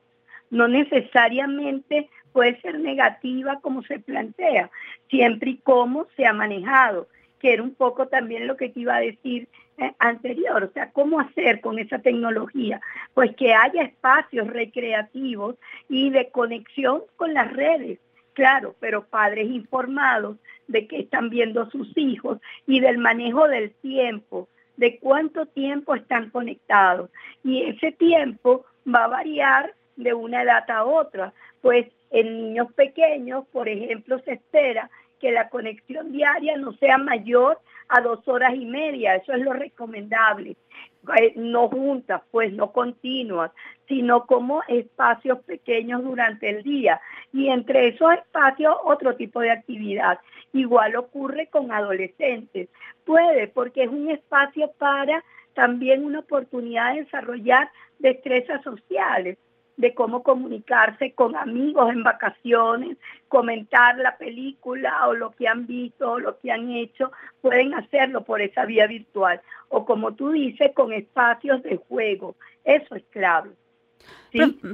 no necesariamente puede ser negativa como se plantea, siempre y como se ha manejado, que era un poco también lo que te iba a decir eh, anterior, o sea, ¿cómo hacer con esa tecnología? Pues que haya espacios recreativos y de conexión con las redes, claro, pero padres informados de que están viendo sus hijos y del manejo del tiempo, de cuánto tiempo están conectados. Y ese tiempo va a variar de una edad a otra, pues en niños pequeños, por ejemplo, se espera que la conexión diaria no sea mayor a dos horas y media, eso es lo recomendable. Eh, no juntas, pues no continuas, sino como espacios pequeños durante el día. Y entre esos espacios otro tipo de actividad. Igual ocurre con adolescentes. Puede, porque es un espacio para también una oportunidad de desarrollar destrezas sociales de cómo comunicarse con amigos en vacaciones, comentar la película o lo que han visto o lo que han hecho, pueden hacerlo por esa vía virtual. O como tú dices, con espacios de juego. Eso es clave.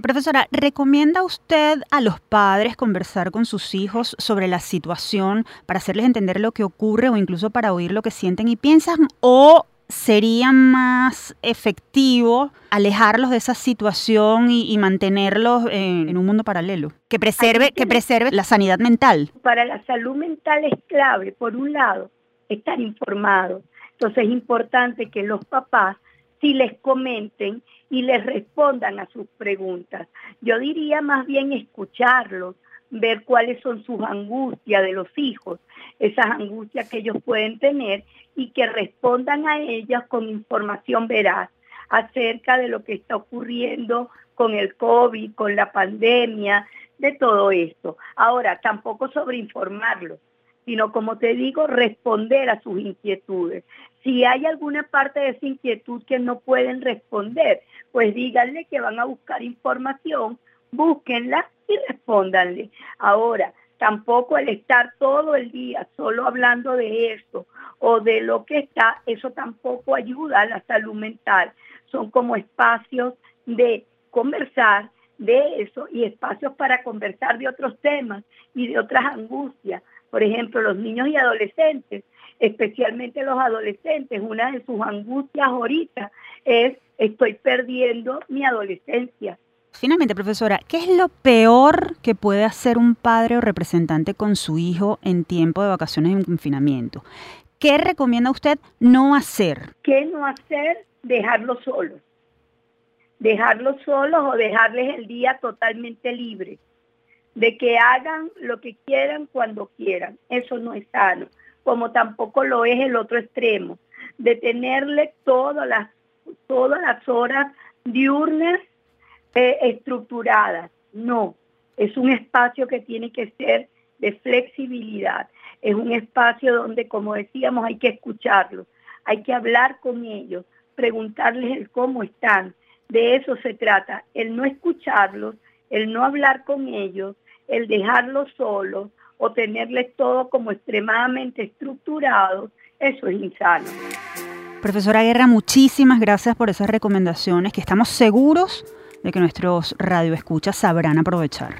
Profesora, ¿recomienda usted a los padres conversar con sus hijos sobre la situación para hacerles entender lo que ocurre o incluso para oír lo que sienten y piensan? ¿O sería más efectivo alejarlos de esa situación y, mantenerlos en, un mundo paralelo, que preserve, que preserve la sanidad mental. Para la salud mental es clave, por un lado, estar informado, Entonces es importante que los papás sí les comenten y les respondan a sus preguntas. Yo diría más bien escucharlos, ver cuáles son sus angustias de los hijos, esas angustias que ellos pueden tener y que respondan a ellas con información veraz acerca de lo que está ocurriendo con el COVID, con la pandemia, de todo esto. Ahora, tampoco sobreinformarlos, sino como te digo, responder a sus inquietudes. Si hay alguna parte de esa inquietud que no pueden responder, pues díganle que van a buscar información, búsquenla y respóndanle. Ahora, tampoco el estar todo el día solo hablando de eso o de lo que está, eso tampoco ayuda a la salud mental. Son como espacios de conversar de eso y espacios para conversar de otros temas y de otras angustias. Por ejemplo, los niños y adolescentes, especialmente los adolescentes, una de sus angustias ahorita es estoy perdiendo mi adolescencia. Finalmente, profesora, ¿qué es lo peor que puede hacer un padre o representante con su hijo en tiempo de vacaciones en confinamiento? ¿Qué recomienda usted no hacer? ¿Qué no hacer? Dejarlo solos. Dejarlos solos o dejarles el día totalmente libre. De que hagan lo que quieran cuando quieran. Eso no es sano. Como tampoco lo es el otro extremo. De tenerle todas las, todas las horas diurnas eh, estructuradas. No. Es un espacio que tiene que ser de flexibilidad es un espacio donde, como decíamos, hay que escucharlos, hay que hablar con ellos, preguntarles el cómo están. De eso se trata, el no escucharlos, el no hablar con ellos, el dejarlos solos o tenerles todo como extremadamente estructurados, eso es insano. Profesora Guerra, muchísimas gracias por esas recomendaciones que estamos seguros de que nuestros radioescuchas sabrán aprovechar.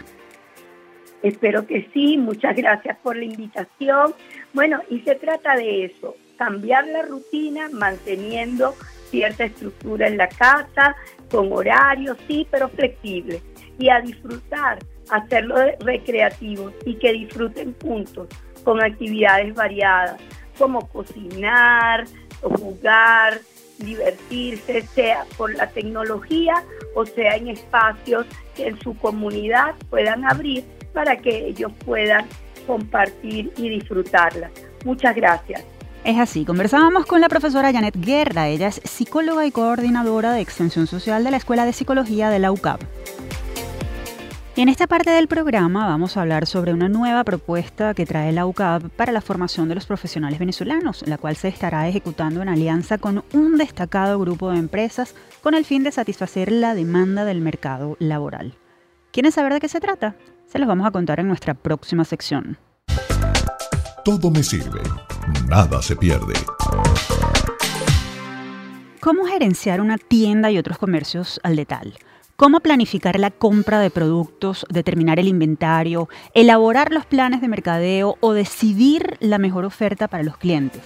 Espero que sí, muchas gracias por la invitación. Bueno, y se trata de eso, cambiar la rutina manteniendo cierta estructura en la casa, con horarios, sí, pero flexible. Y a disfrutar, hacerlo recreativo y que disfruten juntos con actividades variadas, como cocinar jugar, divertirse, sea por la tecnología o sea en espacios que en su comunidad puedan abrir para que ellos puedan compartir y disfrutarla. Muchas gracias. Es así, conversábamos con la profesora Janet Guerra, ella es psicóloga y coordinadora de extensión social de la Escuela de Psicología de la UCAP. Y en esta parte del programa vamos a hablar sobre una nueva propuesta que trae la UCAP para la formación de los profesionales venezolanos, la cual se estará ejecutando en alianza con un destacado grupo de empresas con el fin de satisfacer la demanda del mercado laboral. ¿Quieren saber de qué se trata? Se los vamos a contar en nuestra próxima sección. Todo me sirve, nada se pierde. ¿Cómo gerenciar una tienda y otros comercios al detal? ¿Cómo planificar la compra de productos, determinar el inventario, elaborar los planes de mercadeo o decidir la mejor oferta para los clientes?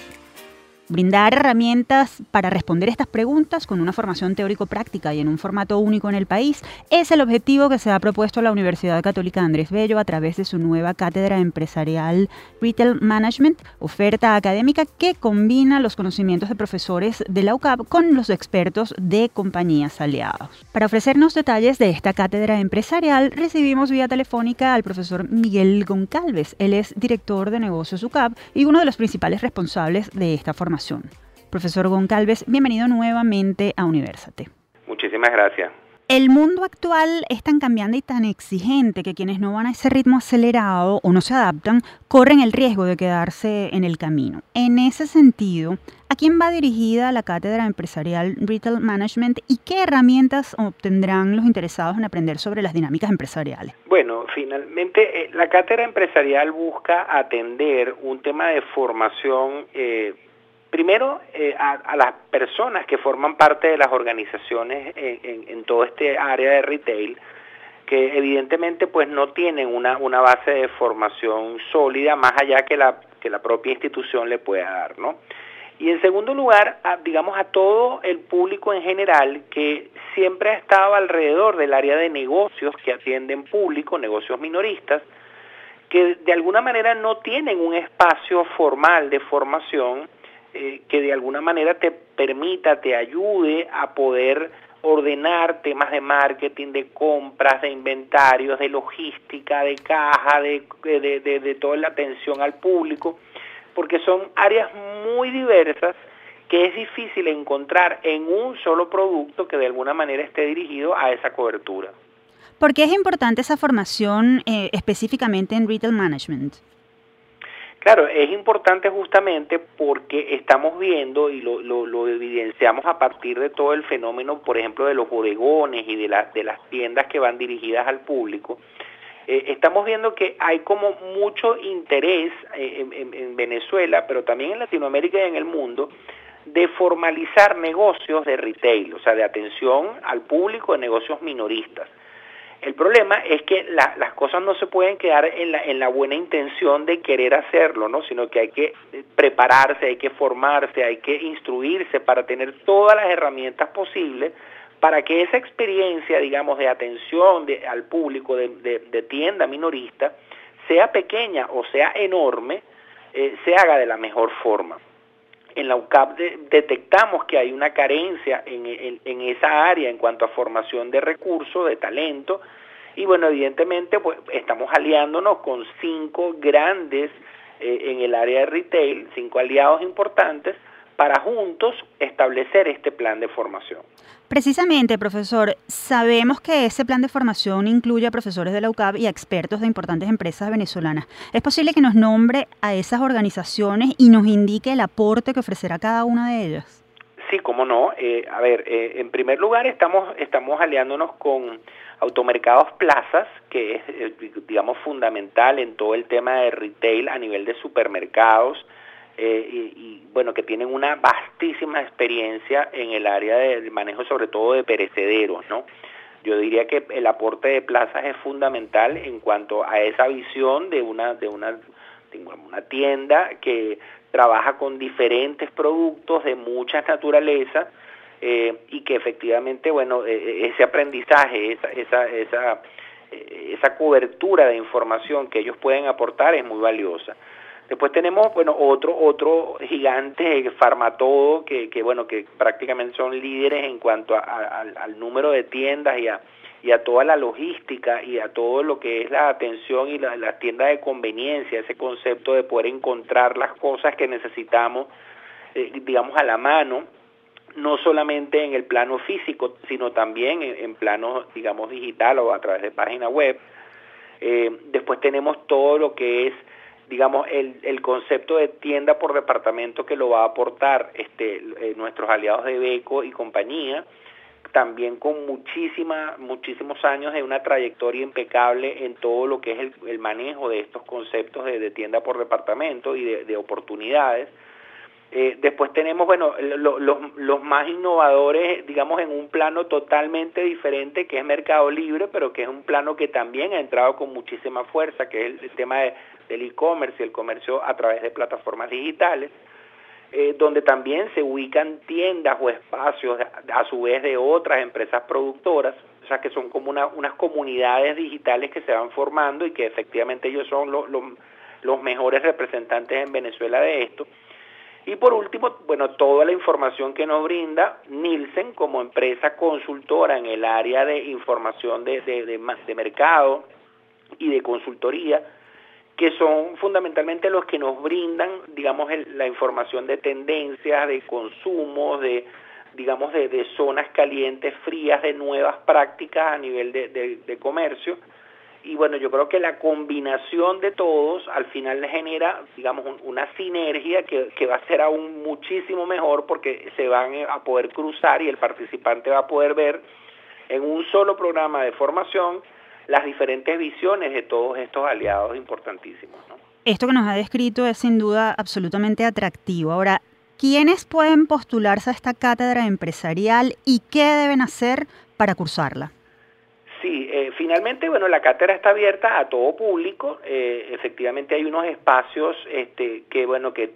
Brindar herramientas para responder estas preguntas con una formación teórico-práctica y en un formato único en el país es el objetivo que se ha propuesto la Universidad Católica Andrés Bello a través de su nueva cátedra empresarial Retail Management, oferta académica que combina los conocimientos de profesores de la UCAP con los expertos de compañías aliadas. Para ofrecernos detalles de esta cátedra empresarial, recibimos vía telefónica al profesor Miguel Goncalves. Él es director de negocios UCAP y uno de los principales responsables de esta formación Profesor Goncalves, bienvenido nuevamente a Universate. Muchísimas gracias. El mundo actual es tan cambiante y tan exigente que quienes no van a ese ritmo acelerado o no se adaptan corren el riesgo de quedarse en el camino. En ese sentido, ¿a quién va dirigida la cátedra empresarial Retail Management y qué herramientas obtendrán los interesados en aprender sobre las dinámicas empresariales? Bueno, finalmente eh, la cátedra empresarial busca atender un tema de formación eh, primero eh, a, las personas que forman parte de las organizaciones en, todo este área de retail, que evidentemente pues no tienen una, una base de formación sólida más allá que la, que la propia institución le pueda dar, ¿no? Y en segundo lugar, digamos a todo el público en general que siempre ha estado alrededor del área de negocios que atienden público, negocios minoristas, que de alguna manera no tienen un espacio formal de formación eh, que de alguna manera te permita, te ayude a poder ordenar temas de marketing, de compras, de inventarios, de logística, de caja, de, de, de, toda la atención al público, porque son áreas muy diversas que es difícil encontrar en un solo producto que de alguna manera esté dirigido a esa cobertura. ¿Por qué es importante esa formación eh, específicamente en retail management? Claro, es importante justamente porque estamos viendo y lo, evidenciamos a partir de todo el fenómeno, por ejemplo, de los bodegones y de, las tiendas que van dirigidas al público. Eh, estamos viendo que hay como mucho interés eh, en, Venezuela, pero también en Latinoamérica y en el mundo, de formalizar negocios de retail, o sea, de atención al público de negocios minoristas. El problema es que las cosas no se pueden quedar en la, en la buena intención de querer hacerlo, ¿no? sino que hay que eh, prepararse, hay que formarse, hay que instruirse para tener todas las herramientas posibles para que esa experiencia, digamos, de atención al público de, tienda minorista, sea pequeña o sea enorme, eh, se haga de la mejor forma. En la UCAP detectamos que hay una carencia en, esa área en cuanto a formación de recursos, de talento, y bueno, evidentemente pues, estamos aliándonos con cinco grandes eh, en el área de retail, cinco aliados importantes, para juntos establecer este plan de formación. Precisamente, profesor, sabemos que ese plan de formación incluye a profesores de la UCAP y a expertos de importantes empresas venezolanas. ¿Es posible que nos nombre a esas organizaciones y nos indique el aporte que ofrecerá cada una de ellas? Sí, cómo no. Eh, a ver, eh, en primer lugar estamos, estamos aliándonos con Automercados Plazas, que es, eh, digamos, fundamental en todo el tema de retail a nivel de supermercados, eh, y, bueno, que tienen una vastísima experiencia en el área del manejo sobre todo de perecederos, ¿no? Yo diría que el aporte de plazas es fundamental en cuanto a esa visión de una, de una, una tienda que trabaja con diferentes productos de mucha naturaleza eh, y que efectivamente, bueno, e, e, ese aprendizaje, esa, esa, esa, esa cobertura de información que ellos pueden aportar es muy valiosa. Después tenemos, bueno, otro, otro gigante, Farmatodo, que, que bueno, que prácticamente son líderes en cuanto al número de tiendas y a, y a toda la logística y a todo lo que es la atención y la, la tienda de conveniencia, ese concepto de poder encontrar las cosas que necesitamos, eh, digamos, a la mano, no solamente en el plano físico, sino también en, plano, digamos, digital o a través de página web. Eh, después tenemos todo lo que es digamos, el, el concepto de tienda por departamento que lo va a aportar este, eh, nuestros aliados de Beco y compañía, también con muchísima, muchísimos años de una trayectoria impecable en todo lo que es el, manejo de estos conceptos de, tienda por departamento y de, oportunidades. Eh, después tenemos, bueno, los, los más innovadores, digamos, en un plano totalmente diferente, que es Mercado Libre, pero que es un plano que también ha entrado con muchísima fuerza, que es el tema de del e-commerce y el comercio a través de plataformas digitales, eh, donde también se ubican tiendas o espacios a su vez de otras empresas productoras, o sea que son como unas comunidades digitales que se van formando y que efectivamente ellos son los mejores representantes en Venezuela de esto. Y por último, bueno, toda la información que nos brinda Nielsen como empresa consultora en el área de información de, de, de mercado y de consultoría, que son fundamentalmente los que nos brindan, digamos, la información de tendencias, de consumo, de, digamos, de, zonas calientes, frías, de nuevas prácticas a nivel de, comercio. Y bueno, yo creo que la combinación de todos al final genera, digamos, una sinergia que, que va a ser aún muchísimo mejor porque se van a poder cruzar y el participante va a poder ver en un solo programa de formación las diferentes visiones de todos estos aliados importantísimos. Esto que nos ha descrito es sin duda absolutamente atractivo. Ahora, ¿quiénes pueden postularse a esta cátedra empresarial y qué deben hacer para cursarla? Eh, finalmente, bueno, la cátedra está abierta a todo público. Eh, efectivamente, hay unos espacios este, que, bueno, que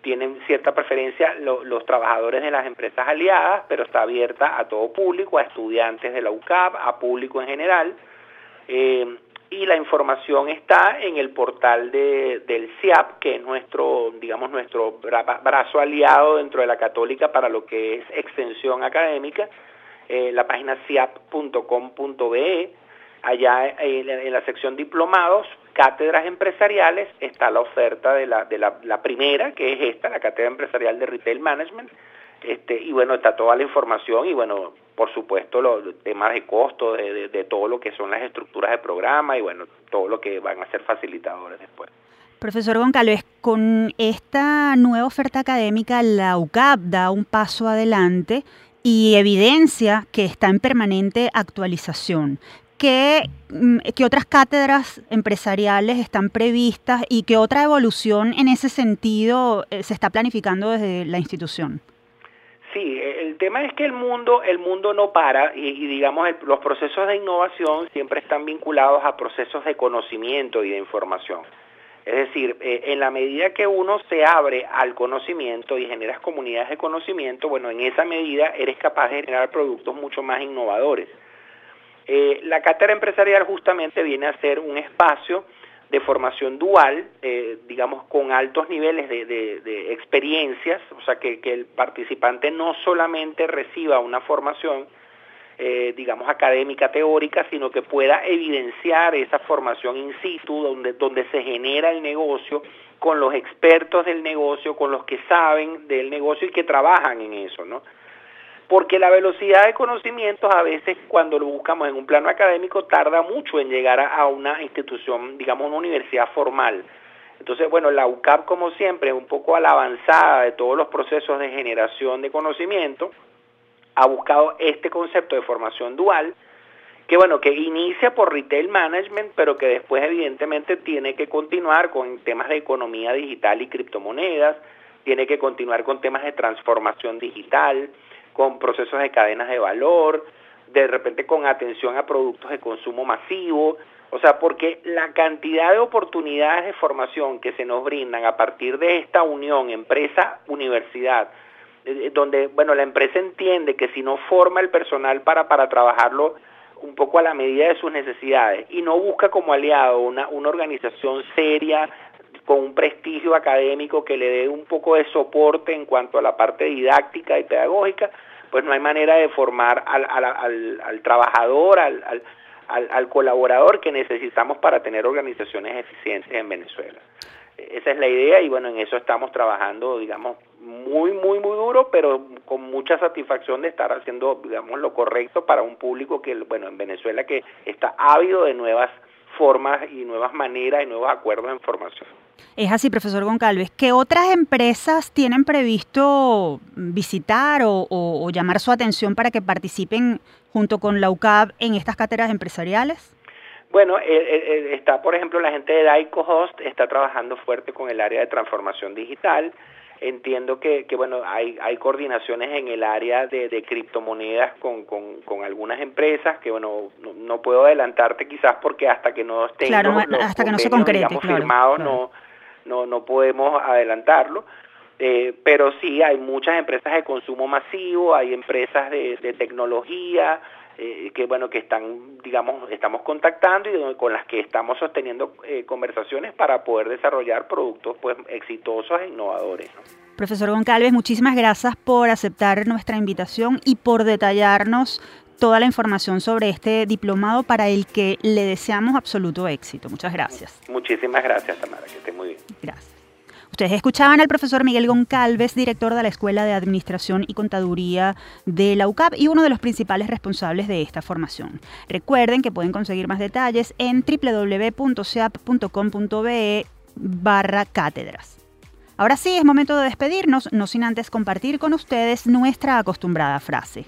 tienen cierta preferencia los trabajadores de las empresas aliadas, pero está abierta a todo público, a estudiantes de la UCAP, a público en general. Eh, y la información está en el portal de, del CIAP, que es nuestro, digamos, nuestro brazo aliado dentro de la católica para lo que es extensión académica, eh, la página ciap.com.be, allá en, la sección diplomados, cátedras empresariales, está la oferta de la, de la, primera, que es esta, la cátedra empresarial de Retail Management, este, y bueno, está toda la información y bueno, por supuesto los temas de costo, de, de, todo lo que son las estructuras de programa y bueno, todo lo que van a ser facilitadores después. Profesor Goncalves, con esta nueva oferta académica, la UCAP da un paso adelante y evidencia que está en permanente actualización. Mm, ¿Qué, otras cátedras empresariales están previstas y qué otra evolución en ese sentido eh, se está planificando desde la institución? Sí, el tema es que el mundo, el mundo no para y, digamos los procesos de innovación siempre están vinculados a procesos de conocimiento y de información. Es decir, eh, en la medida que uno se abre al conocimiento y generas comunidades de conocimiento, bueno, en esa medida eres capaz de generar productos mucho más innovadores. Eh, la cátedra empresarial justamente viene a ser un espacio de formación dual, eh, digamos, con altos niveles de, experiencias, o sea, que, el participante no solamente reciba una formación, eh, digamos, académica, teórica, sino que pueda evidenciar esa formación in situ, donde, donde se genera el negocio, con los expertos del negocio, con los que saben del negocio y que trabajan en eso, ¿no? porque la velocidad de conocimientos a veces cuando lo buscamos en un plano académico tarda mucho en llegar a, una institución, digamos una universidad formal. Entonces, bueno, la UCAP como siempre es un poco a la avanzada de todos los procesos de generación de conocimiento, ha buscado este concepto de formación dual, que bueno, que inicia por retail management, pero que después evidentemente tiene que continuar con temas de economía digital y criptomonedas, tiene que continuar con temas de transformación digital, con procesos de cadenas de valor, de repente con atención a productos de consumo masivo, o sea, porque la cantidad de oportunidades de formación que se nos brindan a partir de esta unión empresa-universidad, eh, donde, bueno, la empresa entiende que si no forma el personal para, para trabajarlo un poco a la medida de sus necesidades y no busca como aliado una, una organización seria, con un prestigio académico que le dé un poco de soporte en cuanto a la parte didáctica y pedagógica, pues no hay manera de formar al, al, al, trabajador, al, al, colaborador que necesitamos para tener organizaciones eficientes en Venezuela. Esa es la idea y bueno, en eso estamos trabajando, digamos, muy, muy, muy duro, pero con mucha satisfacción de estar haciendo, digamos, lo correcto para un público que, bueno, en Venezuela que está ávido de nuevas formas y nuevas maneras y nuevos acuerdos en formación. Es así, profesor Goncalves. ¿Qué otras empresas tienen previsto visitar o, llamar su atención para que participen junto con la UCAP en estas cátedras empresariales? Bueno, eh, eh, eh, está, por ejemplo, la gente de Daico Host está trabajando fuerte con el área de transformación digital. Entiendo que, bueno, hay, hay coordinaciones en el área de, criptomonedas con, con, algunas empresas que, bueno, no, puedo adelantarte quizás porque hasta que no estén hasta que no se concrete, firmados, no no, no podemos adelantarlo. Eh, pero sí, hay muchas empresas de consumo masivo, hay empresas de, tecnología, eh, que bueno que están digamos estamos contactando y con las que estamos sosteniendo eh, conversaciones para poder desarrollar productos pues exitosos e innovadores profesor Goncalves muchísimas gracias por aceptar nuestra invitación y por detallarnos toda la información sobre este diplomado para el que le deseamos absoluto éxito. Muchas gracias. Muchísimas gracias, Tamara, que esté muy bien. Gracias. Ustedes escuchaban al profesor Miguel Goncalves, director de la Escuela de Administración y Contaduría de la UCAP y uno de los principales responsables de esta formación. Recuerden que pueden conseguir más detalles en www.seap.com.be barra cátedras. Ahora sí, es momento de despedirnos, no sin antes compartir con ustedes nuestra acostumbrada frase.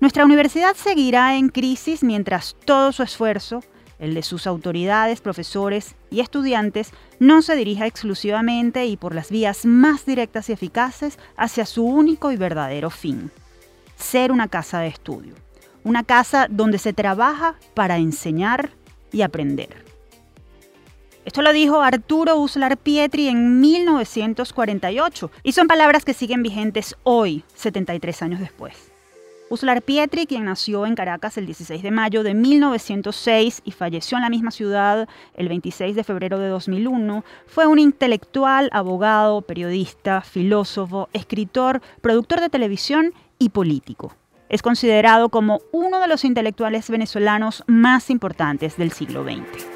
Nuestra universidad seguirá en crisis mientras todo su esfuerzo, el de sus autoridades, profesores y estudiantes, no se dirija exclusivamente y por las vías más directas y eficaces hacia su único y verdadero fin, ser una casa de estudio, una casa donde se trabaja para enseñar y aprender. Esto lo dijo Arturo Uslar Pietri en 1948 y son palabras que siguen vigentes hoy, 73 años después. Uslar Pietri, quien nació en Caracas el 16 de mayo de 1906 y falleció en la misma ciudad el 26 de febrero de 2001, fue un intelectual, abogado, periodista, filósofo, escritor, productor de televisión y político. Es considerado como uno de los intelectuales venezolanos más importantes del siglo XX.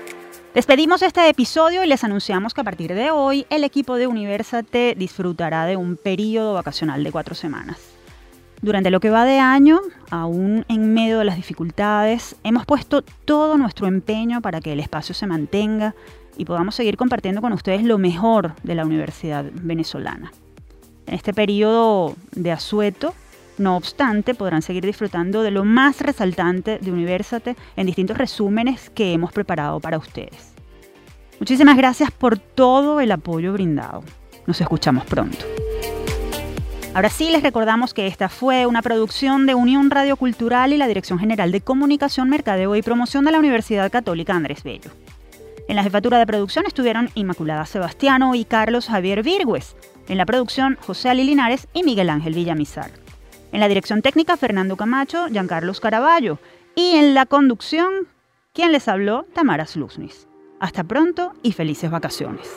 Despedimos este episodio y les anunciamos que a partir de hoy el equipo de Universate disfrutará de un periodo vacacional de cuatro semanas. Durante lo que va de año, aún en medio de las dificultades, hemos puesto todo nuestro empeño para que el espacio se mantenga y podamos seguir compartiendo con ustedes lo mejor de la Universidad Venezolana. En este periodo de asueto, no obstante, podrán seguir disfrutando de lo más resaltante de Universate en distintos resúmenes que hemos preparado para ustedes. Muchísimas gracias por todo el apoyo brindado. Nos escuchamos pronto. Ahora sí les recordamos que esta fue una producción de Unión Radio Cultural y la Dirección General de Comunicación, Mercadeo y Promoción de la Universidad Católica Andrés Bello. En la jefatura de producción estuvieron Inmaculada Sebastiano y Carlos Javier Virgües. En la producción, José Ali Linares y Miguel Ángel Villamizar. En la dirección técnica, Fernando Camacho, Giancarlos Caraballo. Y en la conducción, quien les habló, Tamara Sluznis. Hasta pronto y felices vacaciones.